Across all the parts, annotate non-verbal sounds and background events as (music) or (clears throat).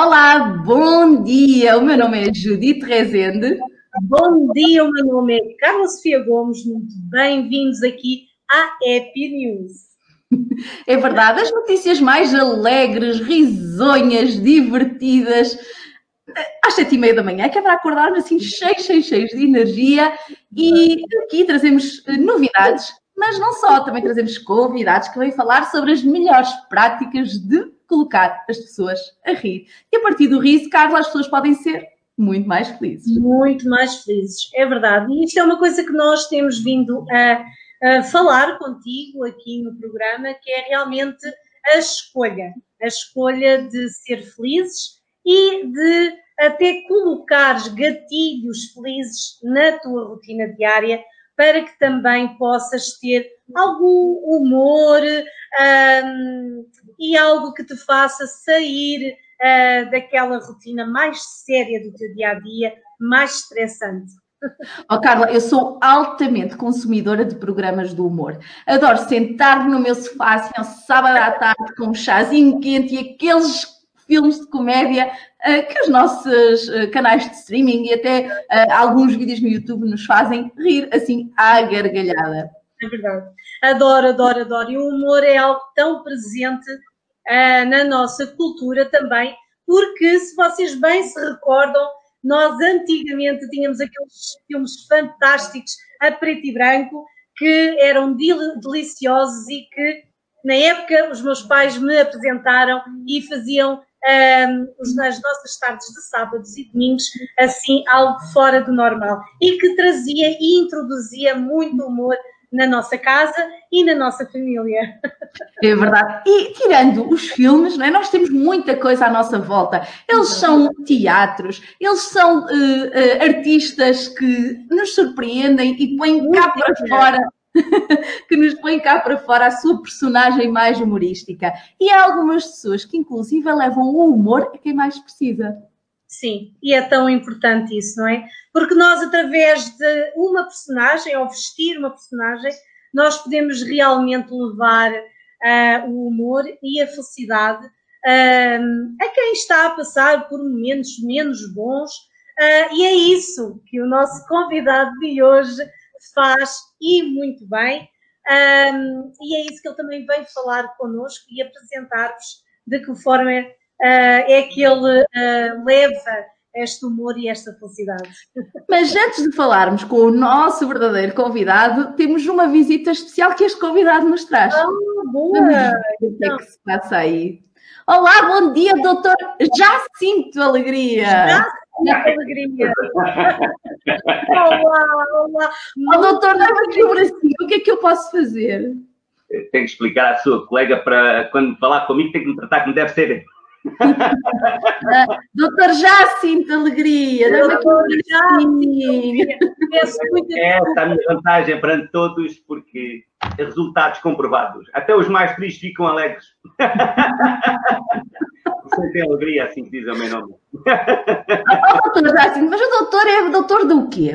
Olá, bom dia. O meu nome é Judite Rezende. Bom dia, o meu nome é Carla Sofia Gomes. Muito bem-vindos aqui à Happy News. É verdade, as notícias mais alegres, risonhas, divertidas, às sete e meia da manhã, que é para acordar assim cheios, cheios, cheios de energia e aqui trazemos novidades, mas não só, também trazemos convidados que vêm falar sobre as melhores práticas de colocar as pessoas a rir. E a partir do riso, Carla, as pessoas podem ser muito mais felizes. Muito mais felizes, é verdade. E isto é uma coisa que nós temos vindo a, a falar contigo aqui no programa, que é realmente a escolha. A escolha de ser felizes e de até colocares gatilhos felizes na tua rotina diária para que também possas ter algum humor um, e algo que te faça sair uh, daquela rotina mais séria do teu dia a dia, mais estressante. (laughs) Oh, Carla, eu sou altamente consumidora de programas do humor. Adoro sentar no meu sofá assim, ao sábado à tarde com um chazinho quente e aqueles filmes de comédia uh, que os nossos uh, canais de streaming e até uh, alguns vídeos no YouTube nos fazem rir assim à gargalhada. É verdade. Adoro, adoro, adoro. E o humor é algo tão presente na nossa cultura também, porque se vocês bem se recordam, nós antigamente tínhamos aqueles filmes fantásticos a preto e branco que eram deliciosos e que na época os meus pais me apresentaram e faziam um, nas nossas tardes de sábados e domingos, assim, algo fora do normal. E que trazia e introduzia muito humor na nossa casa e na nossa família. (laughs) É verdade. E tirando os filmes, não é? nós temos muita coisa à nossa volta. Eles são teatros, eles são uh, uh, artistas que nos surpreendem e põem cá para fora (laughs) que nos põe cá para fora a sua personagem mais humorística. E há algumas pessoas que, inclusive, levam o humor a quem mais precisa. Sim, e é tão importante isso, não é? Porque nós, através de uma personagem, ou vestir uma personagem, nós podemos realmente levar uh, o humor e a felicidade uh, a quem está a passar por momentos menos bons. Uh, e é isso que o nosso convidado de hoje faz e muito bem. Um, e é isso que ele também veio falar connosco e apresentar-vos de que forma uh, é que ele uh, leva este humor e esta felicidade. (laughs) Mas antes de falarmos com o nosso verdadeiro convidado, temos uma visita especial que este convidado nos traz. Ah, boa! O que é que se passa aí? Olá, bom dia, doutor. Já sinto alegria. Já muita alegria. olá, olá. Oh, doutor, dá-me aqui o bracinho. O que é que eu posso fazer? Tenho que explicar à sua colega para quando falar comigo tem que me tratar como deve ser. (laughs) doutor, já sinto alegria. Dá-me aqui o bracinho. Essa é a minha vantagem perante todos, porque resultados comprovados. Até os mais tristes ficam alegres. (laughs) Você tem alegria, assim que diz o meu nome. Assim, mas o doutor é doutor do quê?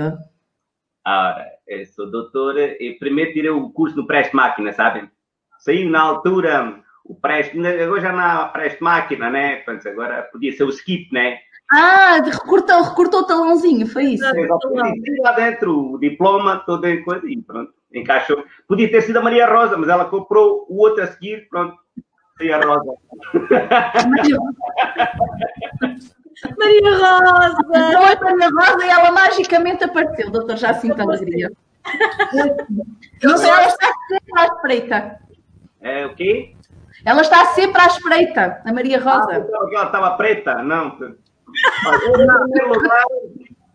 Ora, eu sou doutor, e primeiro tirei o curso no Preste Máquina, sabem? Saí na altura, o Preste, agora já não há Preste Máquina, né? Portanto, agora podia ser o Skip, né? Ah, recortou, recortou o talãozinho, foi isso? Exatamente. lá dentro o diploma, toda a coisa, e pronto, encaixou. Podia ter sido a Maria Rosa, mas ela comprou o outro a seguir, pronto, Maria Rosa. (laughs) Maria Rosa! Não é Maria Rosa e ela magicamente apareceu, doutor Jacinto Alegria. Não sei, ela está sempre à espreita. É o quê? Ela está sempre à espreita, a Maria Rosa. Ah, ela estava preta? Não. em, primeiro lugar,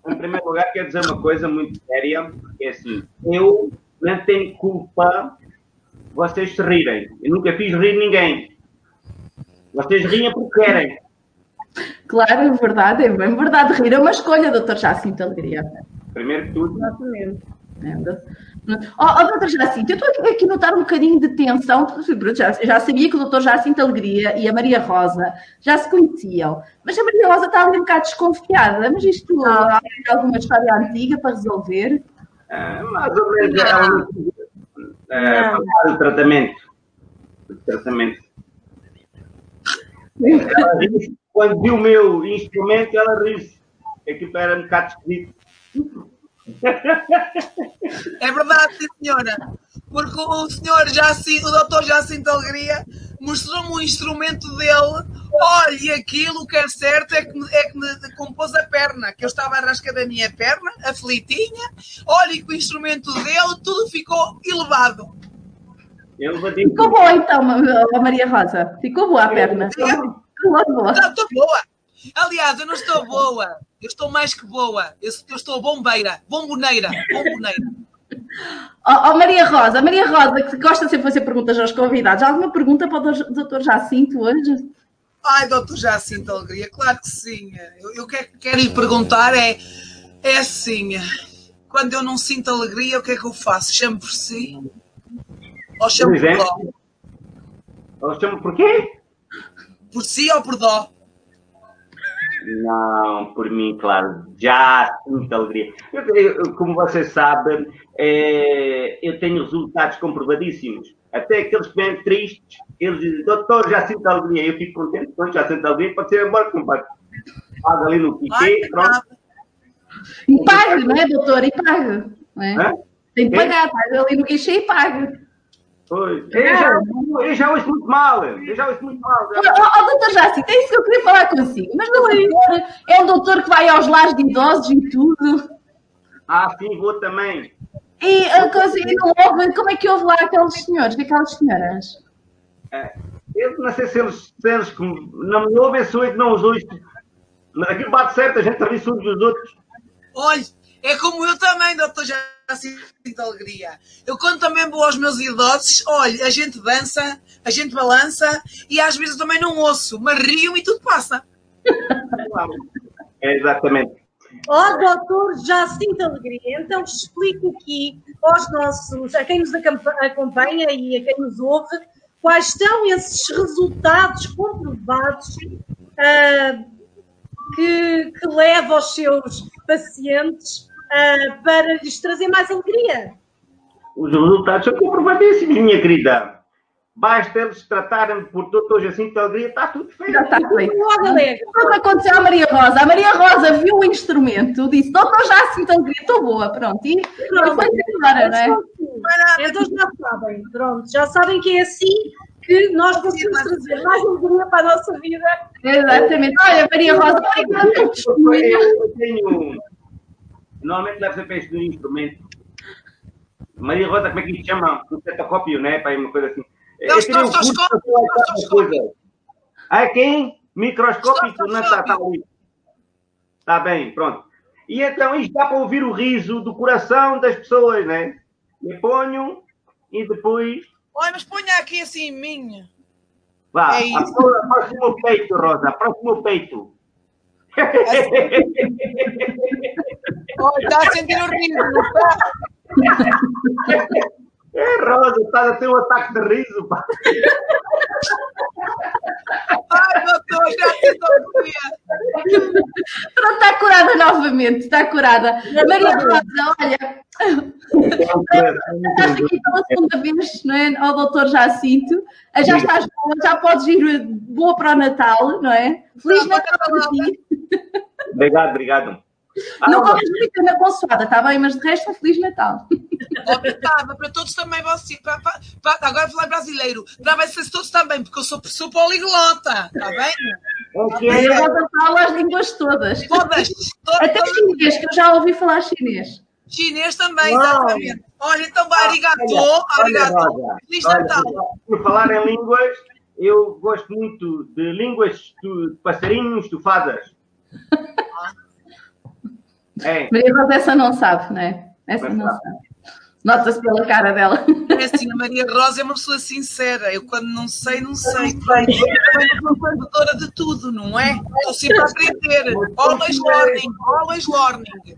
em primeiro lugar, quero dizer uma coisa muito séria, que é assim, eu não tenho culpa vocês se rirem. Eu nunca fiz rir ninguém. Vocês riem porque querem. Claro, é verdade, é bem verdade. Rir é uma escolha, doutor Jacinto Alegria. Primeiro que tudo. Exatamente. Oh, oh, doutor Jacinto, eu estou aqui a notar um bocadinho de tensão. Já, já sabia que o doutor Jacinto Alegria e a Maria Rosa já se conheciam, mas a Maria Rosa está ali um bocado desconfiada. Mas isto ah. há alguma história antiga para resolver? Ah, mais ou menos. É, é, o tratamento. O tratamento (laughs) quando viu o meu instrumento, ela riu-se. Aquilo era um bocado esquisito. (laughs) É verdade, sim, senhora. Porque o senhor já assim, o doutor Jacinto Alegria mostrou-me um instrumento dele. Olha, e aquilo que é certo é que, me- é que me compôs a perna, que eu estava a rascar da minha perna, aflitinha. Olha, e com o instrumento dele tudo ficou elevado. Ficou boa então, Maria Rosa. Ficou boa a perna. Ficou boa. Não, estou boa. Aliás, eu não estou boa. Eu estou mais que boa. Eu, eu estou bombeira, bomboneira, bomboneira. Ó (laughs) ó, Maria Rosa, Maria Rosa, que gosta sempre de fazer perguntas aos convidados. Alguma pergunta para o dou- doutor Jacinto hoje? Ai, doutor Jacinto Alegria, claro que sim. Eu, eu quero, quero lhe perguntar é, é assim, quando eu não sinto alegria, o que é que eu faço? Chamo por si? Ou chamo Por? Ela chama por quê? Por si ou por dó? Não, por mim, claro, já sinto alegria. Eu- eu- como vocês sabem, é, eu tenho resultados comprovadíssimos. Até aqueles que vêm tristes, eles dizem, doutor, já sinto alegria. Eu fico contente, pronto, já sinto alegria, pode ser embora, compadre. Paga ali no Ai, piquet, pronto. E pague, não é, doutor? E pague. Não é? Tem Quê? pagar, paga ali no guichê e pague. Pois. Eu, já, eu já ouço muito mal, eu já ouço muito mal. Ó, ó, ó, doutor Jacinto, é isso que eu queria falar consigo. Mas o doutor é um doutor que vai aos lares de idosos e tudo. Ah, sim, vou também. E a coisa, e não ouve, como é que houve lá aqueles senhores, aquelas senhoras? Eu não sei se eles, se eles não me ouvem, sou eu que não os ouço. Mas aquilo bate certo, a gente ri uns dos outros. Olha, é como eu também, doutor Jacinto Alegria. Eu quando também vou aos meus idosos, olha, a gente dança, a gente balança e às vezes também não ouço, mas rio e tudo passa. É, exatamente. Ó, doutor Jacinto Alegria, então explico aqui aos nossos, a quem nos acompanha e a quem nos ouve, quais são esses resultados comprovados ah, que, que leva os seus pacientes ah, para lhes trazer mais alegria. Os resultados são comprovadíssimos, minha querida. Basta eles tratarem por Dr. Jacinto de Alegria, está tudo feito. Já está feito. Foi o que aconteceu à Maria Rosa. A Maria Rosa viu o instrumento, disse, doutor Jacinto Alegria, estou boa, pronto. E Pronto. foi embora, não é? Então já sabem, pronto, já sabem que é assim que nós conseguimos trazer mais alegria para a nossa vida. Exatamente. Olha, Maria Rosa, obrigada pelo Eu, testemunho. eu tenho. Normalmente deve ser para este instrumento. Maria Rosa, como é que se chama? Um cetocópio, né? Para uma coisa assim. O Eu queria um falar é. Ah, quem? Microscópico, não está, está ali. Está bem, pronto. E então isto dá para ouvir o riso do coração das pessoas, né? Eu ponho e depois. Olha, mas ponha aqui assim mim. Vá, É aproxima o peito, Rosa, aproxima o peito. (laughs) Olha, está a sentir o riso, está? É, Rosa, estás a ter um ataque de riso, pá. Ai, doutor, já alegria. Pronto, está curada novamente, está curada. Maria Rosa, olha, estás aqui pela segunda vez, não é? Ao doutor Jacinto. Ah, Já estás boa, já podes ir boa para o Natal, não é? Feliz Natal para ti. Obrigado, obrigado. Ah, Não comes muito na consoada, está bem? Mas de resto, um Feliz Natal. Obrigada, para todos também vocês. Para, para, para- agora falar brasileiro. Para vocês todos também, porque eu sou, sou poliglota. Está bem? Ok. Maria Rosa fala as línguas todas. Todas. todas, Até chinês, que eu já ouvi falar chinês. Chinês também, Uau. exatamente. Olha, então, arigato. Olha, Arigato. Feliz olha, Natal. Por falar em línguas, eu gosto muito de línguas de passarinhos estufadas. É, Maria Rosa, essa não sabe, não é? Essa não sabe. Nota-se pela cara dela. É assim, a Maria Rosa é uma pessoa sincera. Eu, quando não sei, não sei. Eu também não sou sabedora de tudo, não é? Estou sempre a aprender. Always learning, always learning.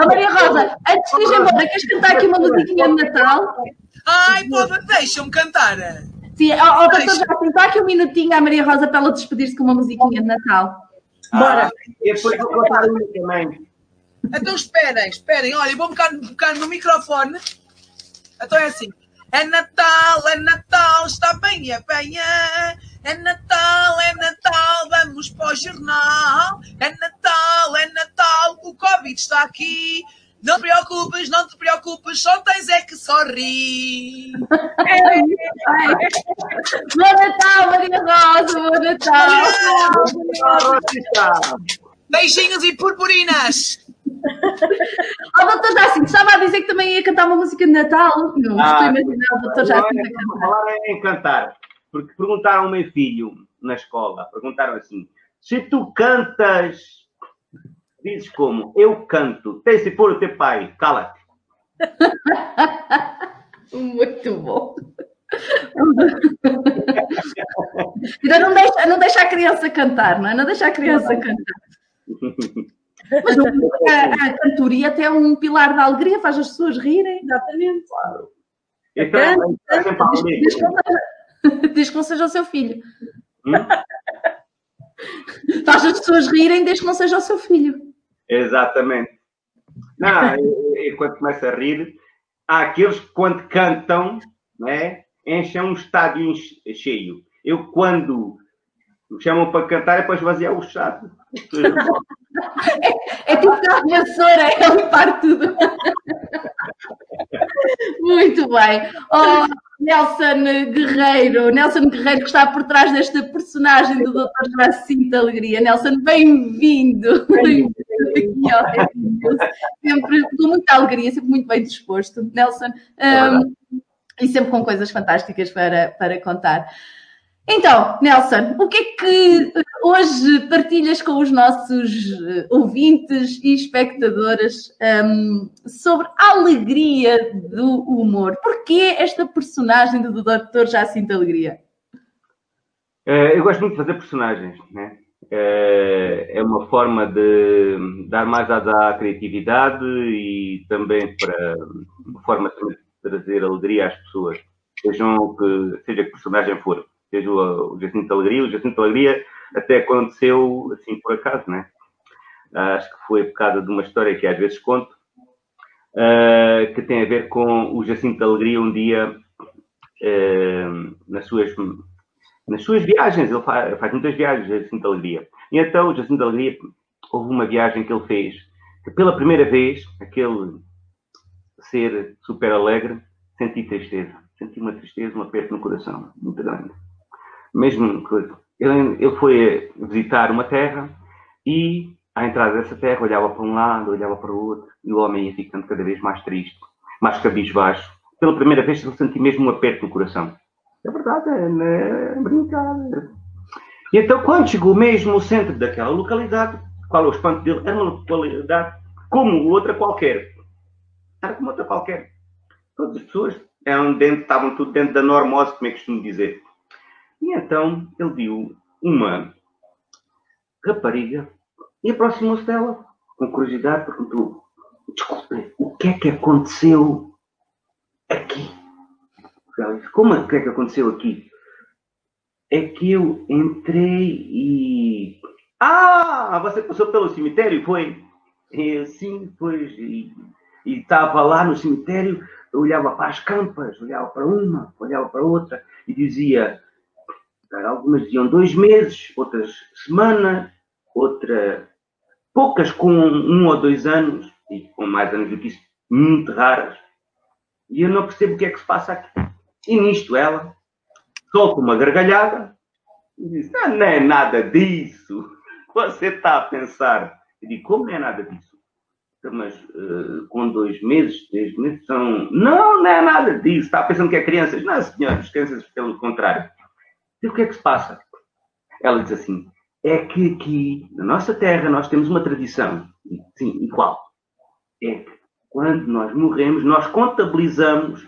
Ó, Maria Rosa, antes de ir embora, queres cantar aqui uma musiquinha de Natal? Ai, pode, deixa-me cantar. Sim, ó, ó, doutor Jacinto, dá aqui um minutinho à Maria Rosa para ela despedir-se com uma musiquinha de Natal. Bora. e depois vou contar uma também. Então esperem, esperem. Olha, eu vou bocar, bocar no microfone. Então é assim. É Natal, é Natal, está bem, é bem, é. É Natal, é Natal, vamos para o jornal. É Natal, é Natal, o Covid está aqui. Não te preocupes, não te preocupes, só tens é que sorrir. Bom Natal, Maria Rosa, bom Natal. Beijinhos e purpurinas. O doutor Jacinto estava a dizer que também ia cantar uma música de Natal. Não Ah, estou a imaginar o doutor Jacinto a Não, cantar. falar é em cantar. Porque perguntaram ao meu filho na escola, perguntaram assim, se tu cantas, dizes como? Eu canto. Tem se for o teu pai, cala-te. (laughs) Muito bom. Então não deixa, não deixa a criança cantar, não é? Não deixa a criança cantar. Mas a, a cantoria até é um pilar da alegria, faz as pessoas rirem. Exatamente. Então, está sempre a Diz, diz que não seja- (laughs) diz que não seja o seu filho. Hum? Faz as pessoas rirem desde que não seja o seu filho. Exatamente. Não, (laughs) e- e quando começa a rir, há aqueles que quando cantam, né, enchem um estádio cheio. Eu quando me chamam para cantar é para esvaziar o estádio. (laughs) É tipo a vassoura, é limpar tudo. Muito bem. Oh, Nelson Guerreiro, Nelson Guerreiro que está por trás desta personagem do Dr. Jacinto Alegria. Nelson, bem-vindo. Bem-vindo. Sempre com muita alegria, sempre muito bem disposto. Nelson, um, e sempre com coisas fantásticas para, para contar. Então, Nelson, o que é que hoje partilhas com os nossos eh, ouvintes e espectadoras ehm, sobre a alegria do humor? Porquê esta personagem do Dr. Jacinto Alegria? Eh, Eu gosto muito de fazer personagens, né? Eh, É uma forma de dar mais à, criatividade e também para uma forma de trazer alegria às pessoas, sejam que, seja que personagem for, seja o Jacinto Alegria, o Jacinto Alegria até aconteceu assim por acaso, né? Acho que foi por causa de uma história que às vezes conto, eh, que tem a ver com o Jacinto Alegria um dia eh, nas suas nas suas viagens, ele faz, faz muitas viagens, Jacinto Alegria. E então, o Jacinto Alegria, houve uma viagem que ele fez, que pela primeira vez, aquele ser super alegre, senti tristeza. Senti uma tristeza, um aperto no coração, muito grande. Mesmo que ele, ele foi visitar uma terra e, à entrada dessa terra, olhava para um lado, olhava para o outro, e o homem ia ficando cada vez mais triste, mais cabisbaixo. Pela primeira vez, ele senti mesmo um aperto no coração. É verdade, é, é brincadeira. E então, quando chegou mesmo ao centro daquela localidade, qual é o espanto dele? Era uma localidade como outra qualquer. Era como outra qualquer. Todas as pessoas eram dentro, estavam tudo dentro da normose, como é que costumo dizer. E então ele viu uma rapariga e aproximou-se dela com curiosidade, perguntou: Desculpe, o que é que aconteceu aqui? Ela disse, como é que é que aconteceu aqui? É que eu entrei e. Ah, você passou pelo cemitério, foi? E, sim, pois. E e estava lá no cemitério, eu olhava para as campas, olhava para uma, olhava para outra e dizia. Algumas diziam dois meses, outras semana, outra. poucas com um ou dois anos, e com mais anos do que isso, muito raras. E eu não percebo o que é que se passa aqui. E nisto ela solta uma gargalhada e diz: Não, não é nada disso. (laughs) Você está a pensar. Eu digo: Como não é nada disso? Então, Mas uh, com dois meses, três meses, são. Não, não é nada disso. Está pensando que é crianças? Não, senhores, crianças, pelo contrário. E o que é que se passa? Ela diz assim: É que aqui, na nossa terra, nós temos uma tradição. Sim, e qual? É que quando nós morremos, nós contabilizamos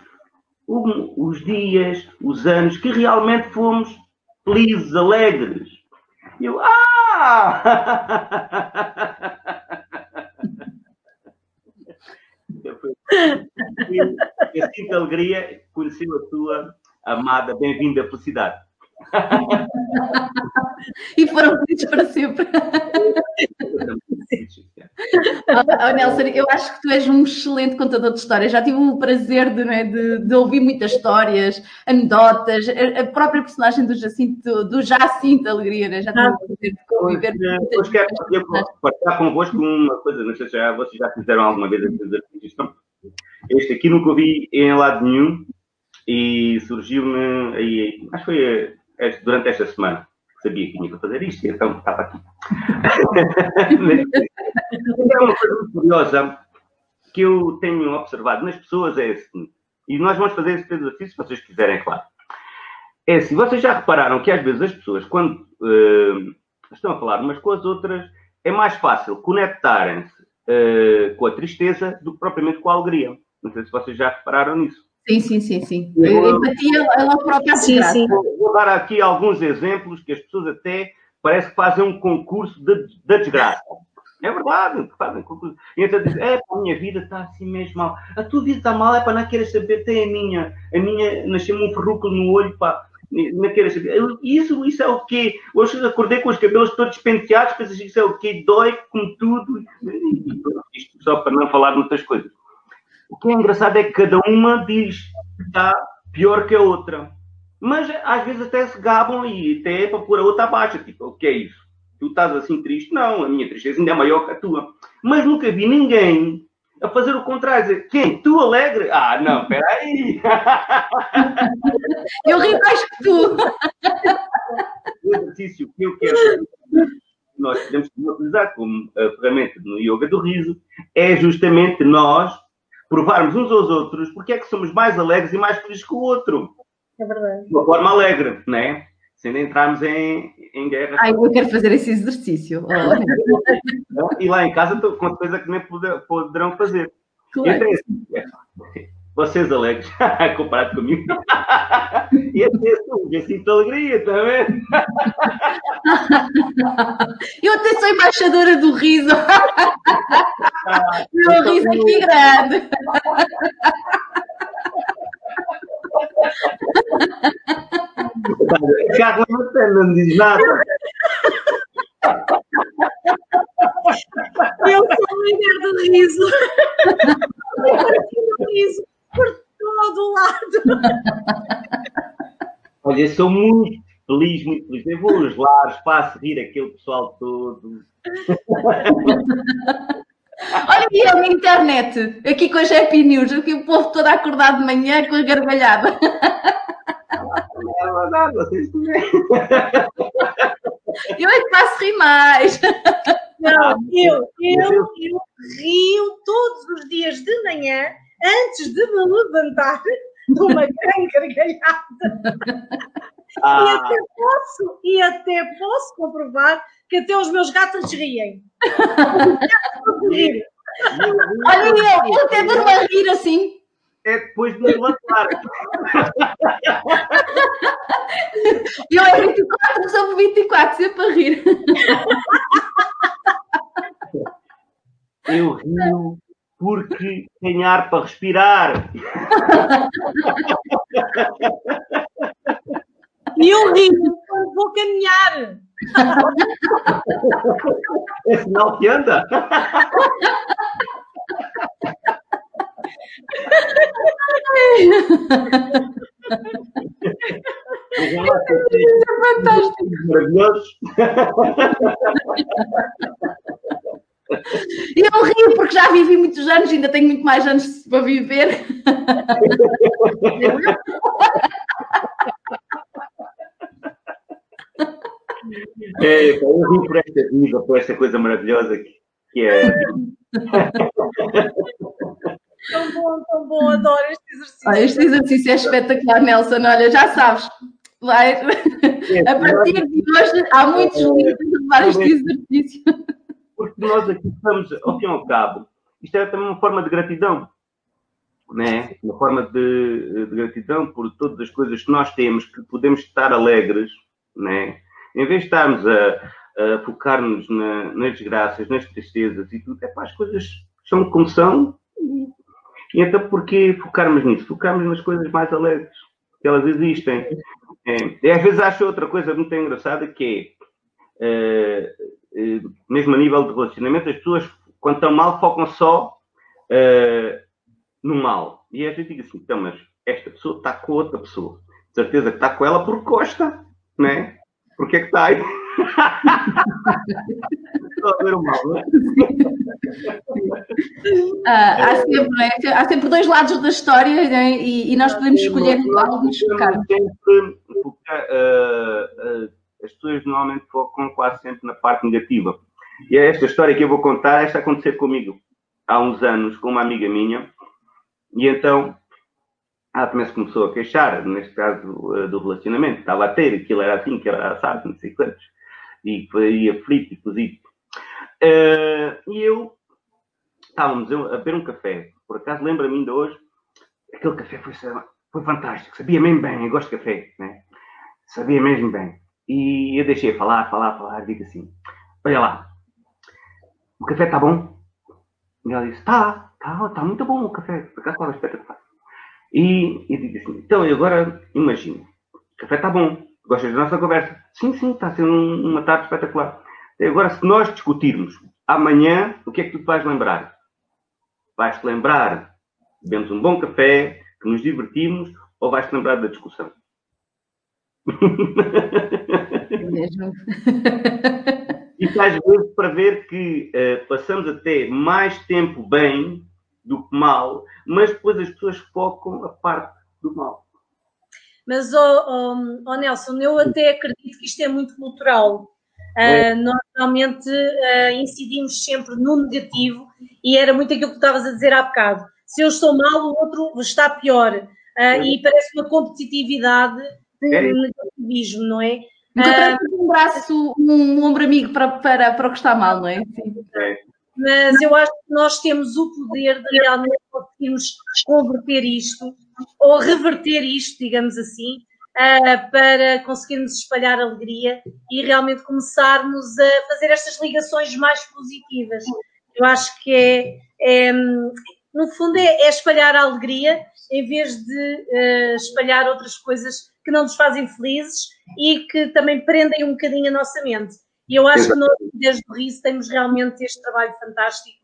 os dias, os anos que realmente fomos felizes, alegres. E eu, ah! E assim de alegria conheceu a tua amada, bem-vinda felicidade. (laughs) e foram felizes para sempre. (laughs) oh, Nelson, eu acho que tu és um excelente contador de histórias. Já tive o prazer de, é, de, de ouvir muitas histórias, anedotas, a, a, própria personagem do Jacinto, do Jacinto Alegria, né? já tive o prazer de conviver. Hoje quero partilhar convosco uma coisa, não sei se já, vocês já fizeram alguma vez artistas. Este aqui nunca ouvi em lado nenhum e surgiu-me aí, acho que foi durante esta semana sabia que tinha que fazer isto, então estava aqui. (laughs) é uma coisa muito curiosa que eu tenho observado nas pessoas é assim, e nós vamos fazer esse exercício se vocês quiserem, claro. É assim, vocês já repararam que às vezes as pessoas, quando uh, estão a falar umas com as outras, é mais fácil conectarem-se uh, com a tristeza do que propriamente com a alegria. Não sei se vocês já repararam nisso. Sim, sim, sim, sim. Empatia, ela própria sim, sim. Vou dar aqui alguns exemplos que as pessoas até parece que fazem um concurso da de, de desgraça. É verdade, fazem concurso. E então dizem, é, a minha vida está assim mesmo mal. A tua vida está mal, é para não querer saber, tem a minha. A minha, nasceu-me um ferrúculo no olho, pá. Não querer saber. Isso, isso é o quê? Hoje acordei com os cabelos todos penteados, pensas isso é o quê? Dói com tudo. Isto só para não falar de outras coisas. O que é engraçado é que cada uma diz que está pior que a outra. Mas às vezes até se gabam e até é para pôr a outra abaixo. Tipo, o que é isso? Tu estás assim triste? Não, a minha tristeza ainda é maior que a tua. Mas nunca vi ninguém a fazer o contrário. Dizer, quem? Tu alegre? Ah, não, espera aí. (laughs) Eu ri mais que tu. O exercício que eu quero nós podemos utilizar como ferramenta no yoga do riso é justamente nós provarmos uns aos outros porque é que somos mais alegres e mais felizes que o outro. É verdade. De uma forma alegre, não é? Sem entrarmos em, em guerra. Ai, eu quero fazer esse exercício. (laughs) Oh. e lá em casa estou com coisa que nem poderão fazer. Claro. Então, assim, é, vocês alegres, (laughs) comparado comigo. (laughs) e até eu sinto alegria, está vendo? eu até sou embaixadora do riso. Meu riso aqui grande. Carla não diz nada. Eu sou a mulher do riso. riso por todo lado. Olha, eu sou muito feliz, muito feliz. Eu vou aos lares, faço rir aquele pessoal todo. Aqui a minha internet, aqui com a Happy News, aqui o povo todo acordado de manhã com a gargalhada. É verdade, vocês. Eu é que faço rir mais. Não, eu, eu, eu rio todos os dias de manhã antes de me levantar de uma (laughs) grande gargalhada. Ah. E até posso, e até posso comprovar que até os meus gatos riem. (laughs) Olha, eu, eu até durmo a rir assim. É depois de me levantar. Eu é 24 sobre 24, sempre a rir. Eu rio porque tem ar para respirar. E eu rio quando vou caminhar. É sinal que anda. Isso é fantástico. Eu rio porque já vivi muitos anos, ainda tenho muito mais anos para viver. É, eu rio por esta vida, por esta coisa maravilhosa que, que é. Tão bom, tão bom, adoro este exercício. Ah, este exercício é espetacular, Nelson. Olha, já sabes, vai, é, a partir de hoje há muitos livros a levar este exercício porque nós aqui estamos, ao fim e ao cabo, isto é também uma forma de gratidão, né? uma forma de, de gratidão por todas as coisas que nós temos, que podemos estar alegres, né? em vez de estarmos a, a focar-nos na, nas desgraças, nas tristezas e tudo, é para as coisas são como são, e então porquê focarmos nisso? Focarmos nas coisas mais alegres, que elas existem. É, e às vezes acho outra coisa muito engraçada que é, uh, uh, mesmo a nível de relacionamento, as pessoas, quando estão mal, focam só uh, no mal. E às vezes digo assim, então, mas esta pessoa está com outra pessoa. De certeza que está com ela porque gosta, não é? Porque é que está aí? Estou a ver o mal, é? Ah, há, sempre, é? há sempre dois lados da história né? e, e, nós podemos escolher qual nos focar. Uh, uh, as pessoas normalmente focam quase sempre na parte negativa. E é esta história que eu vou contar, esta aconteceu comigo há uns anos com uma amiga minha, e então ela também se começou a queixar, neste caso do relacionamento, estava a ter, aquilo era assim, que era assado, não sei quantos, e ia frito e cozido. Uh, e eu estávamos a beber um café, por acaso lembra-me ainda hoje, aquele café foi, foi fantástico, sabia mesmo bem, eu gosto de café, né? sabia mesmo bem. E eu deixei falar, falar, falar, digo assim, olha lá, o café está bom? E ela disse, está, está, está muito bom o café, por acaso estava espetacular. E eu digo assim, então agora imagina, o café está bom, gostas da nossa conversa? Sim, sim, está sendo uma tarde espetacular. E agora, se nós discutirmos amanhã, o que é que tu te vais lembrar? Vais-te lembrar, bebemos um bom café, que nos divertimos, ou vais-te lembrar da discussão? É mesmo. Isso às vezes para ver que uh, passamos até mais tempo bem do que mal, mas depois as pessoas focam a parte do mal. Mas, oh, oh, oh Nelson, eu até acredito que isto é muito cultural. Uh, nós realmente uh, incidimos sempre no negativo e era muito aquilo que tu estavas a dizer há bocado. Se eu estou mal, o outro está pior. Uh, e parece uma competitividade é. negativismo, não é? Uh, um braço, um, ombro amigo para, para, para o que está mal, não é? Sim. é. Mas eu acho que nós temos o poder de realmente conseguirmos converter isto, ou reverter isto, digamos assim, uh, para conseguirmos espalhar alegria e realmente começarmos a fazer estas ligações mais positivas. Eu acho que é, é no fundo, é, é, espalhar a alegria em vez de uh, espalhar outras coisas que não nos fazem felizes e que também prendem um bocadinho a nossa mente. E eu acho que nós, desde o RIS, temos realmente este trabalho fantástico,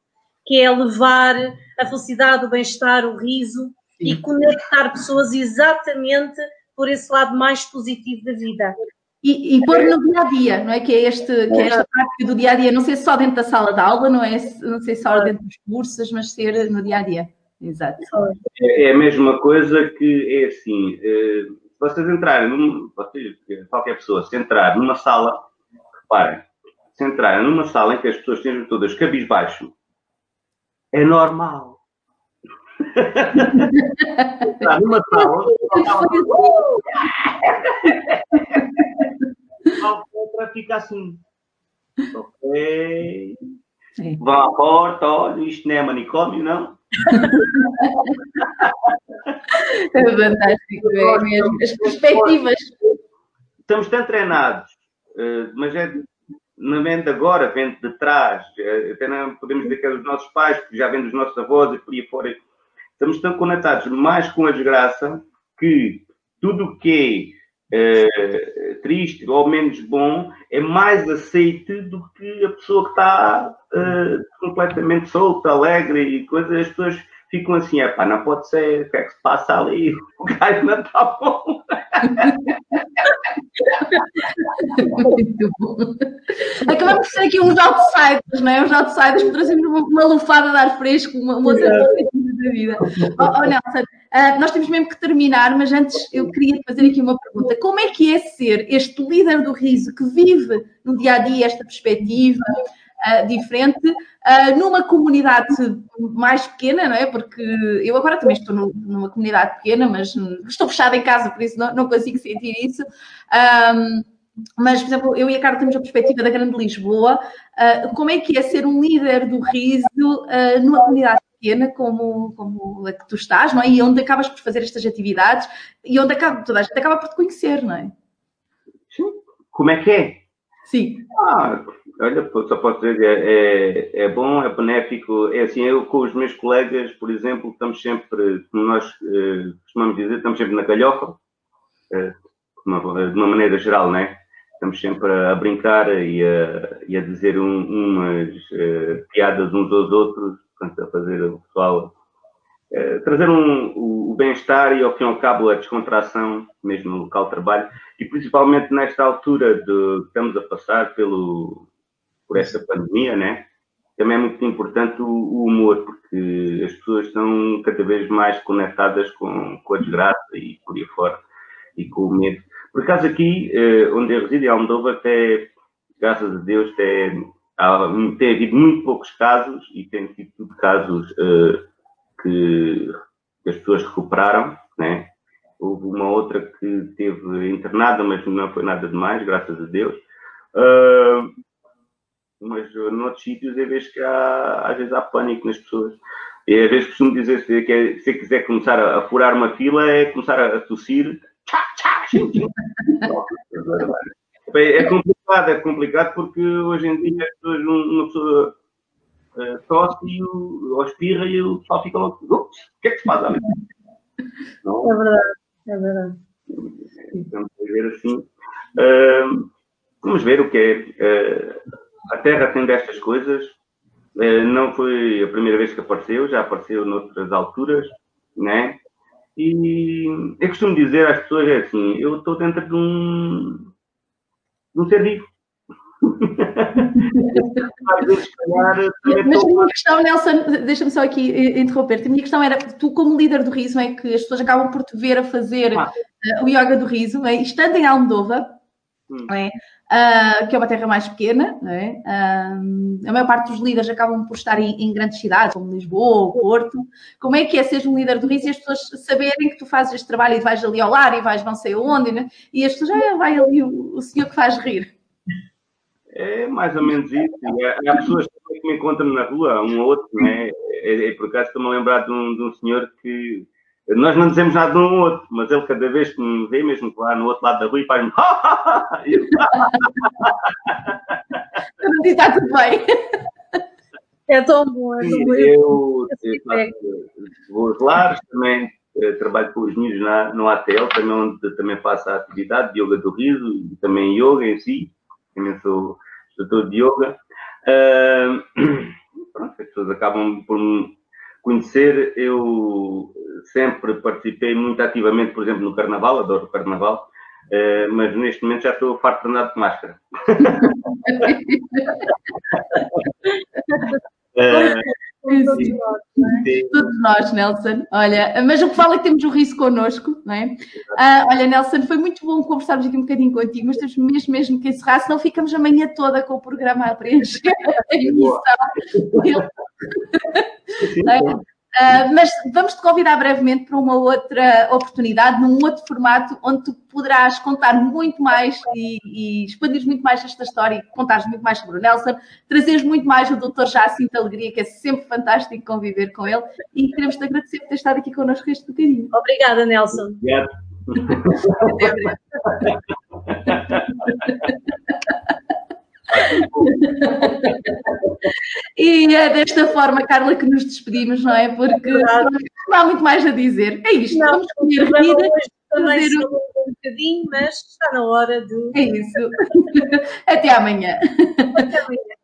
que é levar a felicidade, o bem-estar, o riso. E conectar pessoas exatamente por esse lado mais positivo da vida. E, e pôr no dia a dia, não é? Que é, este, que é esta prática do dia a dia, não sei só dentro da sala de aula, não é? Não sei só dentro dos cursos, mas ser no dia a dia. Exato. É, é a mesma coisa que é assim. Eh, se vocês entrarem, num, vocês, qualquer pessoa, se entrar numa sala, reparem, se entrarem numa sala em que as pessoas estejam todas cabisbaixo, é normal. Entrar numa sala, para ficar assim. Ok. Sim. Vá à porta, olha, isto não é manicômio, não? é fantástico, é mesmo. As perspectivas. Estamos tão treinados, eh, mas é na mente agora, vendo de trás, eh, até não podemos dizer que é dos nossos pais, porque já vem dos nossos avós e por aí fora. Estamos tão conectados mais com a desgraça que tudo o que é é, triste ou menos bom é mais aceite do que a pessoa que está é, completamente solta, alegre e coisas. As pessoas ficam assim: é pá, não pode ser, o que é que se passa ali? (laughs) O gajo não está bom. Muito (laughs) bom. Acabamos de ser aqui uns outsiders, não é? Uns outsiders que trazemos uma, uma lufada de ar fresco, uma, uma outra da vida. Oh, oh Nelson, uh, nós temos mesmo que terminar, mas antes eu queria fazer aqui uma pergunta. Como é que é ser este líder do riso que vive no dia a dia esta perspectiva? Uh, diferente uh, numa comunidade mais pequena, não é? Porque eu agora também estou no, numa comunidade pequena, mas estou fechada em casa, por isso não, não consigo sentir isso. Um, mas, por exemplo, eu e a Carla temos a perspectiva da Grande Lisboa. Uh, como é que é ser um líder do riso numa comunidade pequena como, como a que tu estás, não é? E onde acabas por fazer estas atividades e onde acaba, toda a gente acaba por te conhecer, não é? Sim. Como é que é? Sim. Ah, olha, só posso dizer, é, é, é, bom, é benéfico. É assim, eu com os meus colegas, por exemplo, estamos sempre, como nós eh, costumamos dizer, estamos sempre na calhofa. Eh, uma, de uma maneira geral, né? Estamos sempre a brincar e a, e a dizer um, umas uh, piadas uns aos outros, portanto, a fazer o pessoal uh, trazer um, o, bem-estar e, ao fim e ao cabo, a descontração, mesmo no local de trabalho, e principalmente nesta altura de que estamos a passar pelo, por esta pandemia, né? Também é muito importante o, o humor, porque as pessoas estão cada vez mais conectadas com, com a desgraça e por aí fora, e com o medo. Por acaso aqui, eh, onde eu resido, em Almodóvar, até, graças a Deus, tem, há, tem havido muito poucos casos e tem sido tudo casos eh, que, que, as pessoas recuperaram, né? Houve uma outra que teve internada, mas não foi nada demais, graças a Deus. Uh, mas noutros sítios eu vejo que há, às vezes há pânico nas pessoas. E às vezes costumo dizer que é, se quiser começar a, furar uma fila é começar a, a tossir é complicado, é complicado porque hoje em dia uma pessoa uh, tosse e o, ou espirra e o pessoal fica logo, o que é que se faz ali? Não? É verdade, é verdade. Vamos ver assim. Uh, vamos ver o que é. Uh, a Terra tem destas coisas. não foi a primeira vez que apareceu, já apareceu noutras alturas, né? E eu costumo dizer às pessoas é assim, eu estou dentro de um, um ser vivo. Mas a minha questão, Nelson, deixa-me só aqui interromper. A minha questão era: tu, como líder do riso, é que as pessoas acabam por te ver a fazer ah. o yoga do riso, é? estando em Almodova, hum. é? uh, que é uma terra mais pequena, é? uh, a maior parte dos líderes acabam por estar em, em, grandes cidades, como Lisboa, Porto. Como é que é ser um líder do riso e as pessoas saberem que tu fazes este trabalho e vais ali ao lar e vais não sei onde, né? e as pessoas, ah, vai ali o, o senhor que faz rir. É mais ou menos isso. Há pessoas que me encontram na rua, um ou outro, né? É, é, por acaso estou-me a lembrar de um, de um senhor que nós não dizemos nada um ou outro, mas ele cada vez que me vê, mesmo lá no outro lado da rua, faz-me. Eu não está tudo bem. É tão bom, é tão bom. Eu, eu vou aos lares, também eh, trabalho com os miúdos na, no ATL, também, onde também faço a atividade de yoga do riso e também yoga em si. Também sou instrutor de yoga. Uh, (clears throat) pronto, as pessoas acabam por me conhecer. Eu sempre participei muito ativamente, por exemplo, no Carnaval, adoro o Carnaval, uh, mas neste momento já estou farto de andar de máscara. (laughs) uh, Todos nós, é? Todos nós, Nelson. Olha, mas o que vale é que temos o riso connosco, não é? Uh, olha, Nelson, foi muito bom conversarmos aqui um bocadinho contigo, mas temos mesmo, mesmo que encerrar, senão ficamos a manhã toda com o programa a preencher a emissão. (laughs) Sim, Uh, mas vamos te convidar brevemente para uma outra oportunidade, num outro formato, onde tu poderás contar muito mais e, e expandir muito mais esta história, contares muito mais sobre o Nelson, trazeres muito mais o Dr. Jacinto Alegria, que é sempre fantástico conviver com ele, e queremos te agradecer por ter estado aqui connosco este bocadinho. Obrigada, Nelson. Obrigado. (laughs) (laughs) e é desta forma, Carla, que nos despedimos, não é? Porque não há muito mais a dizer. É isto, não, vamos comer vida. Também fazer... um bocadinho, mas está na hora de. É isso. (laughs) Até amanhã. Até amanhã.